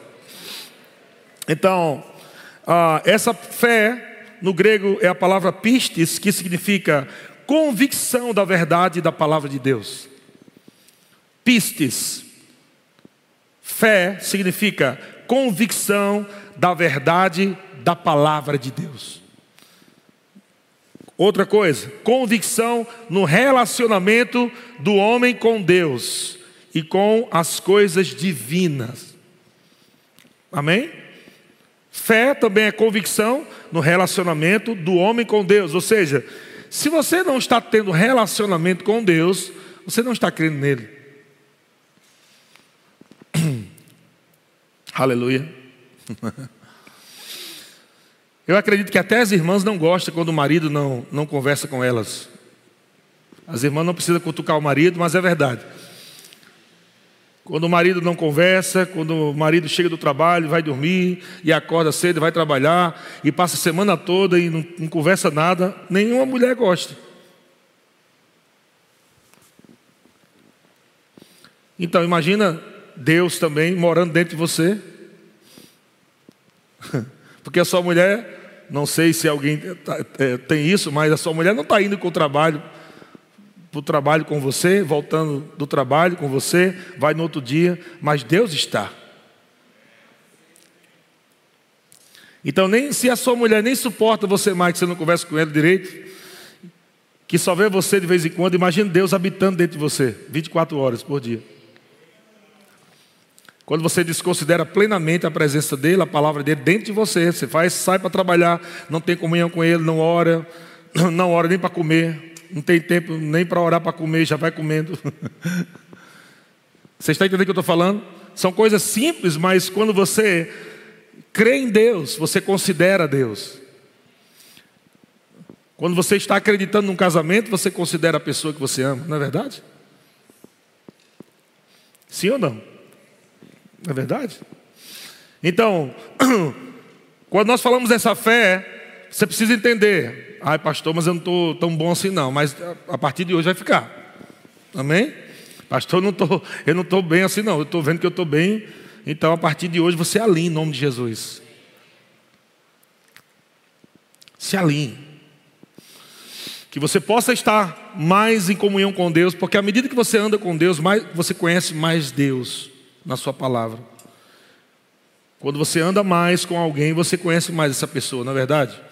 Então, ah, essa fé, no grego, é a palavra pistis, que significa convicção da verdade da palavra de Deus. Pistis. Fé significa convicção da verdade da palavra de Deus. Outra coisa, convicção no relacionamento do homem com Deus e com as coisas divinas. Amém? Fé também é convicção no relacionamento do homem com Deus. Ou seja, se você não está tendo relacionamento com Deus, você não está crendo nele. Aleluia. Eu acredito que até as irmãs não gostam quando o marido não, não conversa com elas. As irmãs não precisam cutucar o marido, mas é verdade. Quando o marido não conversa, quando o marido chega do trabalho, vai dormir e acorda cedo, vai trabalhar e passa a semana toda e não, não conversa nada, nenhuma mulher gosta. Então imagina Deus também morando dentro de você. Porque a sua mulher, não sei se alguém tá, é, tem isso, mas a sua mulher não está indo com o trabalho, para o trabalho com você, voltando do trabalho com você, vai no outro dia, mas Deus está. Então, nem se a sua mulher nem suporta você mais, que você não conversa com ela direito, que só vê você de vez em quando, imagine Deus habitando dentro de você, 24 horas por dia. Quando você desconsidera plenamente a presença dele, a palavra dele dentro de você, você faz, sai para trabalhar, não tem comunhão com ele, não ora, não ora nem para comer, não tem tempo nem para orar para comer, já vai comendo. Você está entendendo o que eu estou falando? São coisas simples, mas quando você crê em Deus, você considera Deus. Quando você está acreditando num casamento, você considera a pessoa que você ama, não é verdade? Sim ou não? Não é verdade? Então, quando nós falamos dessa fé, você precisa entender. Ai, pastor, mas eu não estou tão bom assim, não. Mas a partir de hoje vai ficar. Amém? Pastor, eu não não estou bem assim, não. Eu estou vendo que eu estou bem. Então, a partir de hoje, você alinha em nome de Jesus. Se alinhe. Que você possa estar mais em comunhão com Deus, porque à medida que você anda com Deus, mais você conhece mais Deus na sua palavra. Quando você anda mais com alguém, você conhece mais essa pessoa, não é verdade?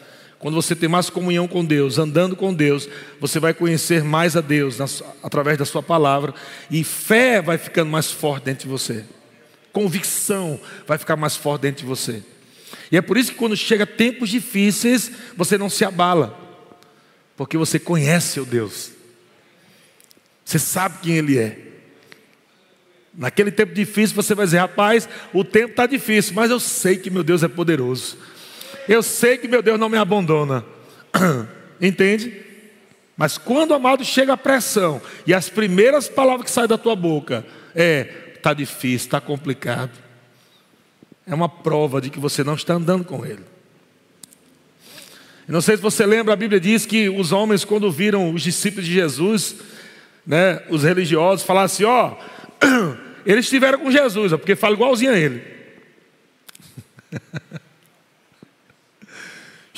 Quando você tem mais comunhão com Deus, andando com Deus, você vai conhecer mais a Deus através da sua palavra e fé vai ficando mais forte dentro de você. Convicção vai ficar mais forte dentro de você. E é por isso que quando chega tempos difíceis, você não se abala, porque você conhece o Deus. Você sabe quem Ele é. Naquele tempo difícil, você vai dizer: rapaz, o tempo está difícil, mas eu sei que meu Deus é poderoso. Eu sei que meu Deus não me abandona. Entende? Mas quando, amado, chega a pressão e as primeiras palavras que saem da tua boca é: está difícil, está complicado. É uma prova de que você não está andando com Ele. Não sei se você lembra, a Bíblia diz que os homens, quando viram os discípulos de Jesus, né, os religiosos, falaram assim: ó, eles estiveram com Jesus, porque fala igualzinho a ele.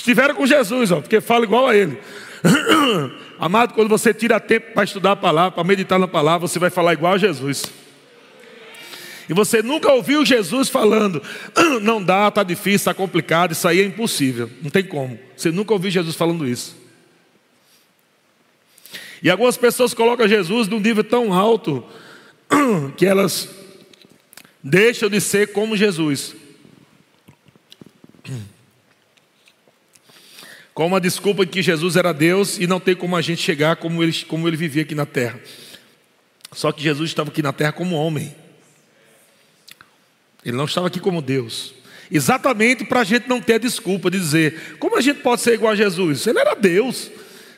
estiveram com Jesus, ó, porque fala igual a ele. Amado, quando você tira tempo para estudar a palavra, para meditar na palavra, você vai falar igual a Jesus. E você nunca ouviu Jesus falando, não dá, está difícil, está complicado, isso aí é impossível, não tem como. Você nunca ouviu Jesus falando isso. E algumas pessoas colocam Jesus num nível tão alto que elas deixam de ser como Jesus. Com uma desculpa que Jesus era Deus e não tem como a gente chegar como ele, como ele vivia aqui na terra. Só que Jesus estava aqui na terra como homem. Ele não estava aqui como Deus. Exatamente para a gente não ter a desculpa de dizer, como a gente pode ser igual a Jesus? Ele era Deus.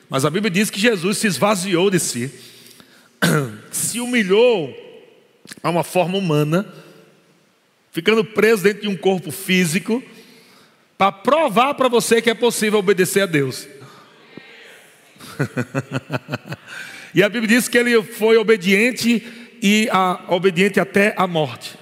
Mas a Bíblia diz que Jesus se esvaziou de si se humilhou a uma forma humana, ficando preso dentro de um corpo físico, para provar para você que é possível obedecer a Deus. e a Bíblia diz que ele foi obediente e a, obediente até a morte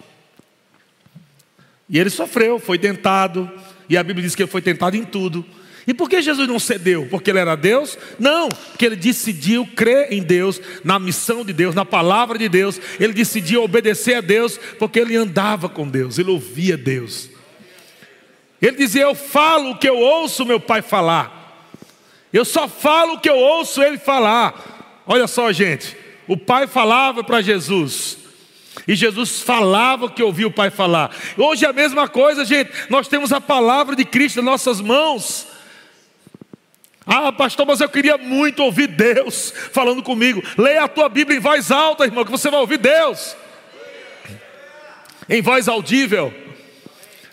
E ele sofreu, foi tentado, e a Bíblia diz que ele foi tentado em tudo. E por que Jesus não cedeu? Porque ele era Deus? Não, porque ele decidiu crer em Deus, na missão de Deus, na palavra de Deus. Ele decidiu obedecer a Deus, porque ele andava com Deus, ele ouvia Deus. Ele dizia: Eu falo o que eu ouço meu pai falar. Eu só falo o que eu ouço ele falar. Olha só, gente. O pai falava para Jesus. E Jesus falava o que ouvia o pai falar. Hoje é a mesma coisa, gente. Nós temos a palavra de Cristo em nossas mãos. Ah, pastor, mas eu queria muito ouvir Deus falando comigo. Leia a tua Bíblia em voz alta, irmão, que você vai ouvir Deus. Em voz audível.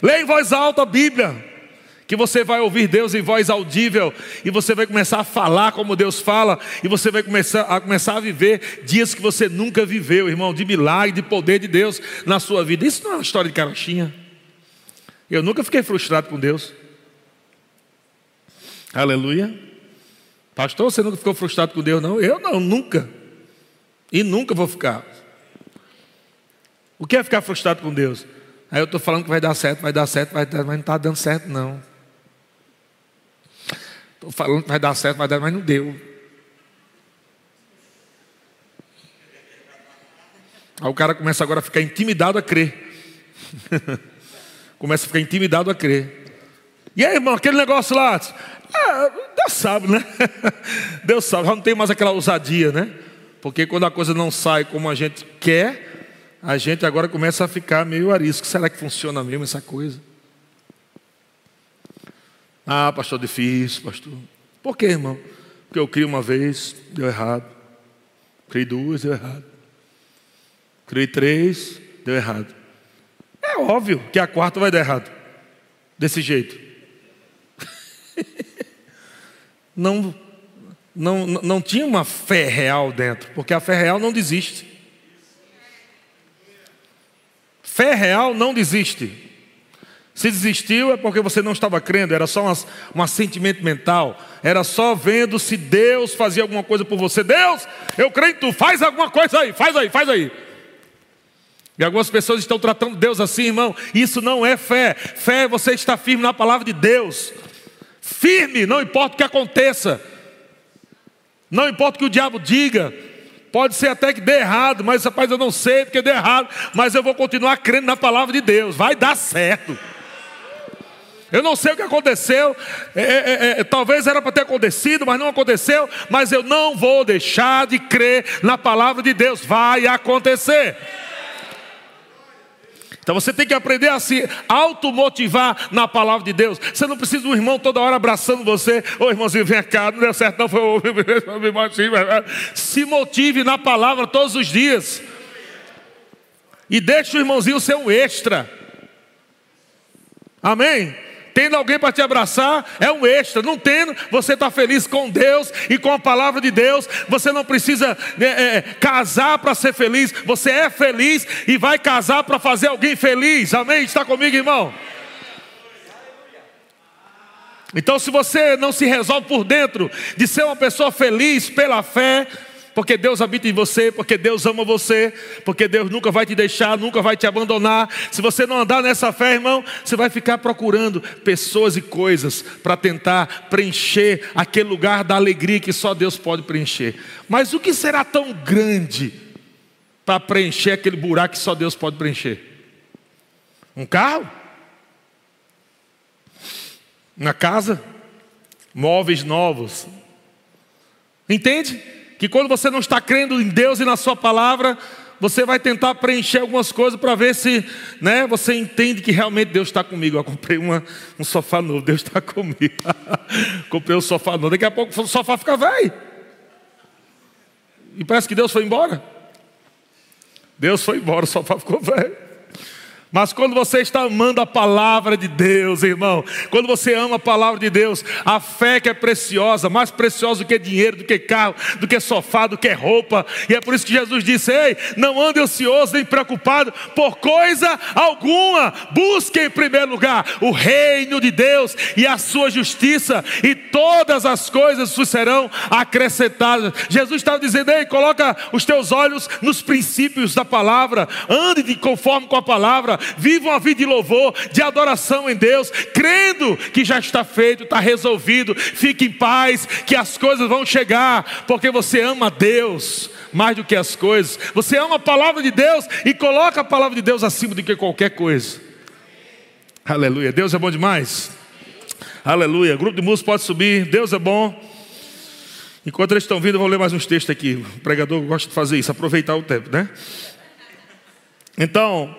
Leia em voz alta a Bíblia. Que você vai ouvir Deus em voz audível e você vai começar a falar como Deus fala e você vai começar a começar a viver dias que você nunca viveu, irmão, de milagre, de poder de Deus na sua vida. Isso não é uma história de carochinha. Eu nunca fiquei frustrado com Deus. Aleluia. Pastor, você nunca ficou frustrado com Deus, não? Eu não, nunca. E nunca vou ficar. O que é ficar frustrado com Deus? Aí eu estou falando que vai dar certo, vai dar certo, vai dar, mas não está dando certo, não. Estou falando que vai dar certo, vai dar, mas não deu. Aí o cara começa agora a ficar intimidado a crer. começa a ficar intimidado a crer. E aí, irmão, aquele negócio lá, ah, Deus sabe, né? Deus sabe, já não tem mais aquela ousadia, né? Porque quando a coisa não sai como a gente quer, a gente agora começa a ficar meio arisco. Será que funciona mesmo essa coisa? Ah, pastor, difícil, pastor. Por quê, irmão? Porque eu criei uma vez, deu errado. Criei duas, deu errado. Criei três, deu errado. É óbvio que a quarta vai dar errado. Desse jeito. não, não, não tinha uma fé real dentro, porque a fé real não desiste. Fé real não desiste. Se desistiu é porque você não estava crendo, era só um assentimento mental, era só vendo se Deus fazia alguma coisa por você. Deus, eu creio em tu, faz alguma coisa aí, faz aí, faz aí. E algumas pessoas estão tratando Deus assim, irmão. Isso não é fé. Fé é você estar firme na palavra de Deus firme, não importa o que aconteça, não importa o que o diabo diga, pode ser até que dê errado, mas rapaz, eu não sei porque deu errado, mas eu vou continuar crendo na palavra de Deus, vai dar certo. Eu não sei o que aconteceu, é, é, é, é talvez era para ter acontecido, mas não aconteceu. Mas eu não vou deixar de crer na palavra de Deus, vai acontecer. Então você tem que aprender a se automotivar na palavra de Deus. Você não precisa de um irmão toda hora abraçando você. Ô irmãozinho, vem cá, não deu certo, não foi o Se motive na palavra todos os dias. E deixe o irmãozinho ser um extra. Amém? Tendo alguém para te abraçar é um extra. Não tendo, você está feliz com Deus e com a palavra de Deus. Você não precisa é, é, casar para ser feliz. Você é feliz e vai casar para fazer alguém feliz. Amém? Está comigo, irmão? Então, se você não se resolve por dentro de ser uma pessoa feliz pela fé, porque Deus habita em você, porque Deus ama você, porque Deus nunca vai te deixar, nunca vai te abandonar. Se você não andar nessa fé, irmão, você vai ficar procurando pessoas e coisas para tentar preencher aquele lugar da alegria que só Deus pode preencher. Mas o que será tão grande para preencher aquele buraco que só Deus pode preencher? Um carro? Uma casa? Móveis novos? Entende? Que quando você não está crendo em Deus e na Sua palavra, você vai tentar preencher algumas coisas para ver se né, você entende que realmente Deus está comigo. Eu comprei uma, um sofá novo, Deus está comigo. comprei um sofá novo, daqui a pouco o sofá fica velho. E parece que Deus foi embora. Deus foi embora, o sofá ficou velho. Mas quando você está amando a palavra de Deus, irmão, quando você ama a palavra de Deus, a fé que é preciosa, mais preciosa do que dinheiro, do que carro, do que sofá, do que roupa. E é por isso que Jesus disse: Ei, não ande ansioso nem preocupado por coisa alguma. Busque em primeiro lugar o reino de Deus e a sua justiça, e todas as coisas serão acrescentadas. Jesus estava dizendo: Ei, coloca os teus olhos nos princípios da palavra, ande de conforme com a palavra viva uma vida de louvor, de adoração em Deus, crendo que já está feito, está resolvido. Fique em paz, que as coisas vão chegar, porque você ama Deus mais do que as coisas. Você ama a palavra de Deus e coloca a palavra de Deus acima do que qualquer coisa. Aleluia. Deus é bom demais. Aleluia. Grupo de música pode subir. Deus é bom. Enquanto eles estão vindo, eu vou ler mais uns textos aqui. O pregador gosta de fazer isso, aproveitar o tempo, né? Então,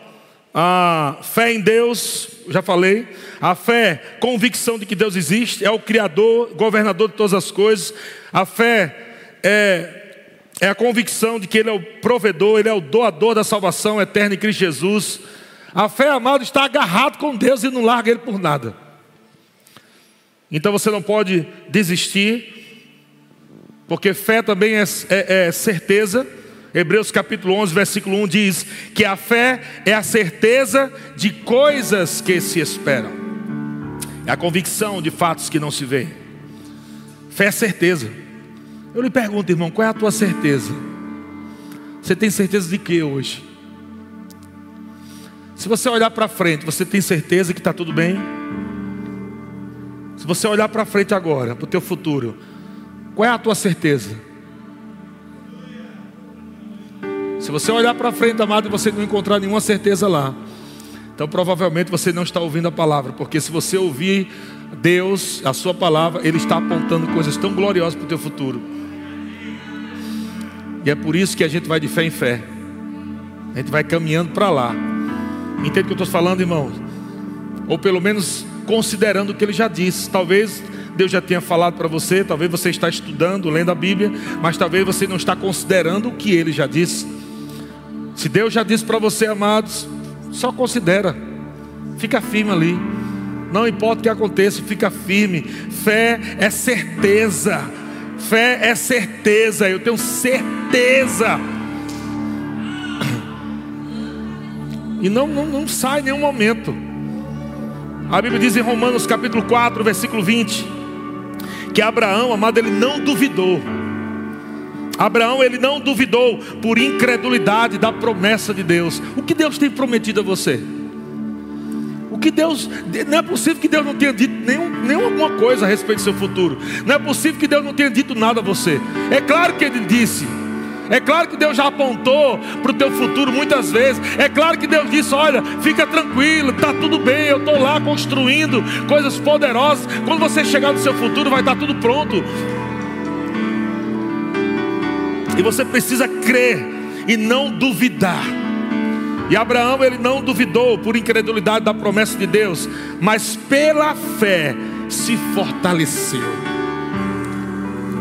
a fé em Deus, já falei. A fé, convicção de que Deus existe, é o Criador, governador de todas as coisas. A fé é é a convicção de que Ele é o provedor, Ele é o doador da salvação eterna em Cristo Jesus. A fé, amado, está agarrado com Deus e não larga Ele por nada. Então você não pode desistir, porque fé também é, é, é certeza. Hebreus capítulo 11, versículo 1 diz que a fé é a certeza de coisas que se esperam, é a convicção de fatos que não se veem. Fé é certeza. Eu lhe pergunto, irmão, qual é a tua certeza? Você tem certeza de que hoje? Se você olhar para frente, você tem certeza que está tudo bem? Se você olhar para frente agora, para o teu futuro, qual é a tua certeza? Se você olhar para frente, amado, e você não encontrar nenhuma certeza lá, então provavelmente você não está ouvindo a palavra, porque se você ouvir Deus, a sua palavra, Ele está apontando coisas tão gloriosas para o teu futuro. E é por isso que a gente vai de fé em fé. A gente vai caminhando para lá. Entende o que eu estou falando, irmãos? Ou pelo menos considerando o que ele já disse. Talvez Deus já tenha falado para você, talvez você está estudando, lendo a Bíblia, mas talvez você não está considerando o que ele já disse. Se Deus já disse para você, amados, só considera. Fica firme ali. Não importa o que aconteça, fica firme. Fé é certeza. Fé é certeza, eu tenho certeza. E não, não, não sai em nenhum momento. A Bíblia diz em Romanos capítulo 4, versículo 20, que Abraão, amado, ele não duvidou. Abraão ele não duvidou por incredulidade da promessa de Deus. O que Deus tem prometido a você? O que Deus, não é possível que Deus não tenha dito nenhum, nenhuma coisa a respeito do seu futuro. Não é possível que Deus não tenha dito nada a você. É claro que Ele disse. É claro que Deus já apontou para o teu futuro muitas vezes. É claro que Deus disse: olha, fica tranquilo, está tudo bem, eu estou lá construindo coisas poderosas. Quando você chegar no seu futuro, vai estar tudo pronto. E você precisa crer e não duvidar. E Abraão ele não duvidou por incredulidade da promessa de Deus, mas pela fé se fortaleceu.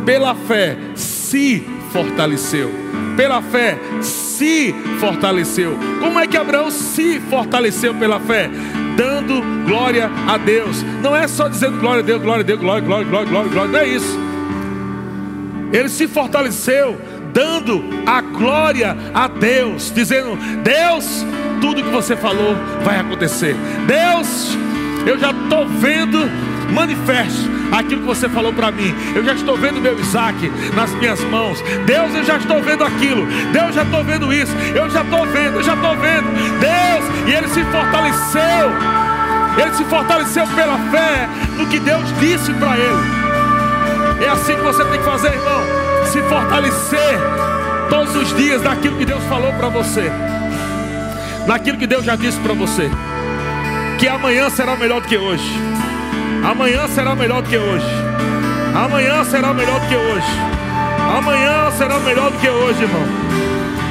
Pela fé se fortaleceu. Pela fé se fortaleceu. Como é que Abraão se fortaleceu pela fé? Dando glória a Deus. Não é só dizendo glória a Deus, glória a Deus, glória, glória, glória, glória, glória. Não é isso. Ele se fortaleceu dando a glória a Deus, dizendo: Deus, tudo que você falou vai acontecer. Deus, eu já estou vendo manifesto aquilo que você falou para mim. Eu já estou vendo meu Isaac nas minhas mãos. Deus, eu já estou vendo aquilo. Deus, já estou vendo isso. Eu já estou vendo, eu já estou vendo. Deus, e ele se fortaleceu. Ele se fortaleceu pela fé no que Deus disse para ele. É assim que você tem que fazer, irmão se fortalecer todos os dias naquilo que Deus falou para você, naquilo que Deus já disse para você, que amanhã será melhor do que hoje, amanhã será melhor do que hoje, amanhã será melhor do que hoje, amanhã será melhor do que hoje, irmão.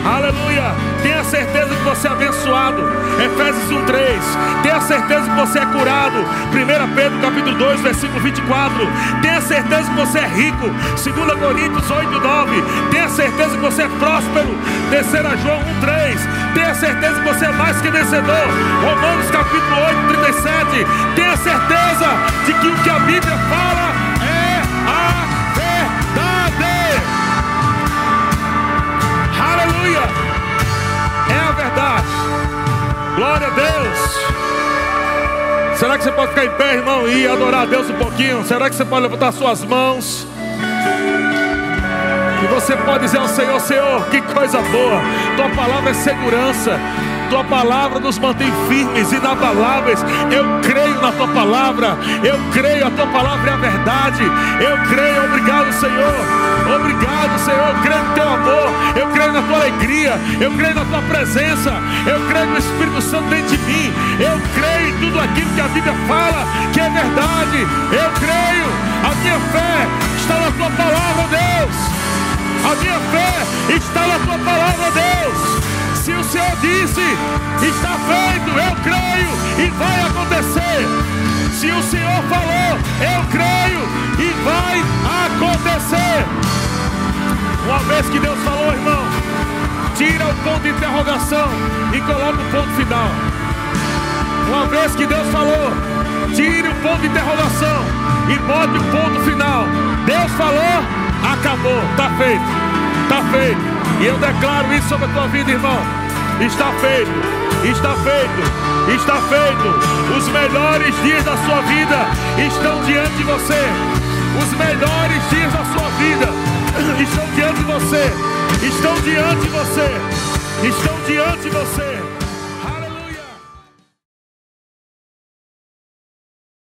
Aleluia. Tenha certeza que você é abençoado. Efésios 1:3. Tenha certeza que você é curado. 1 Pedro capítulo 2, versículo 24. Tenha certeza que você é rico. 2 Coríntios 8, 9. Tenha certeza que você é próspero. 3 João 1:3. Tenha certeza que você é mais que vencedor. Romanos capítulo 8, 37. Tenha certeza de que o que a Bíblia fala Glória a Deus. Será que você pode ficar em pé, irmão, e adorar a Deus um pouquinho? Será que você pode levantar suas mãos? E você pode dizer ao Senhor: Senhor, que coisa boa. Tua palavra é segurança. Tua palavra nos mantém firmes, inabaláveis. Eu creio na tua palavra, eu creio, a tua palavra é a verdade. Eu creio, obrigado, Senhor. Obrigado, Senhor. Eu creio no teu amor, eu creio na tua alegria, eu creio na tua presença, eu creio no Espírito Santo dentro de mim. Eu creio em tudo aquilo que a Bíblia fala que é verdade. Eu creio, a minha fé está na tua palavra, Deus. A minha fé está na tua palavra, Deus. Se o Senhor disse, está feito, eu creio e vai acontecer. Se o Senhor falou, eu creio e vai acontecer. Uma vez que Deus falou, irmão, tira o ponto de interrogação e coloca o ponto final. Uma vez que Deus falou, tire o ponto de interrogação e bote o ponto final. Deus falou, acabou, está feito, está feito. E eu declaro isso sobre a tua vida, irmão. Está feito, está feito, está feito. Os melhores dias da sua vida estão diante de você. Os melhores dias da sua vida estão diante de você. Estão diante de você. Estão diante de você.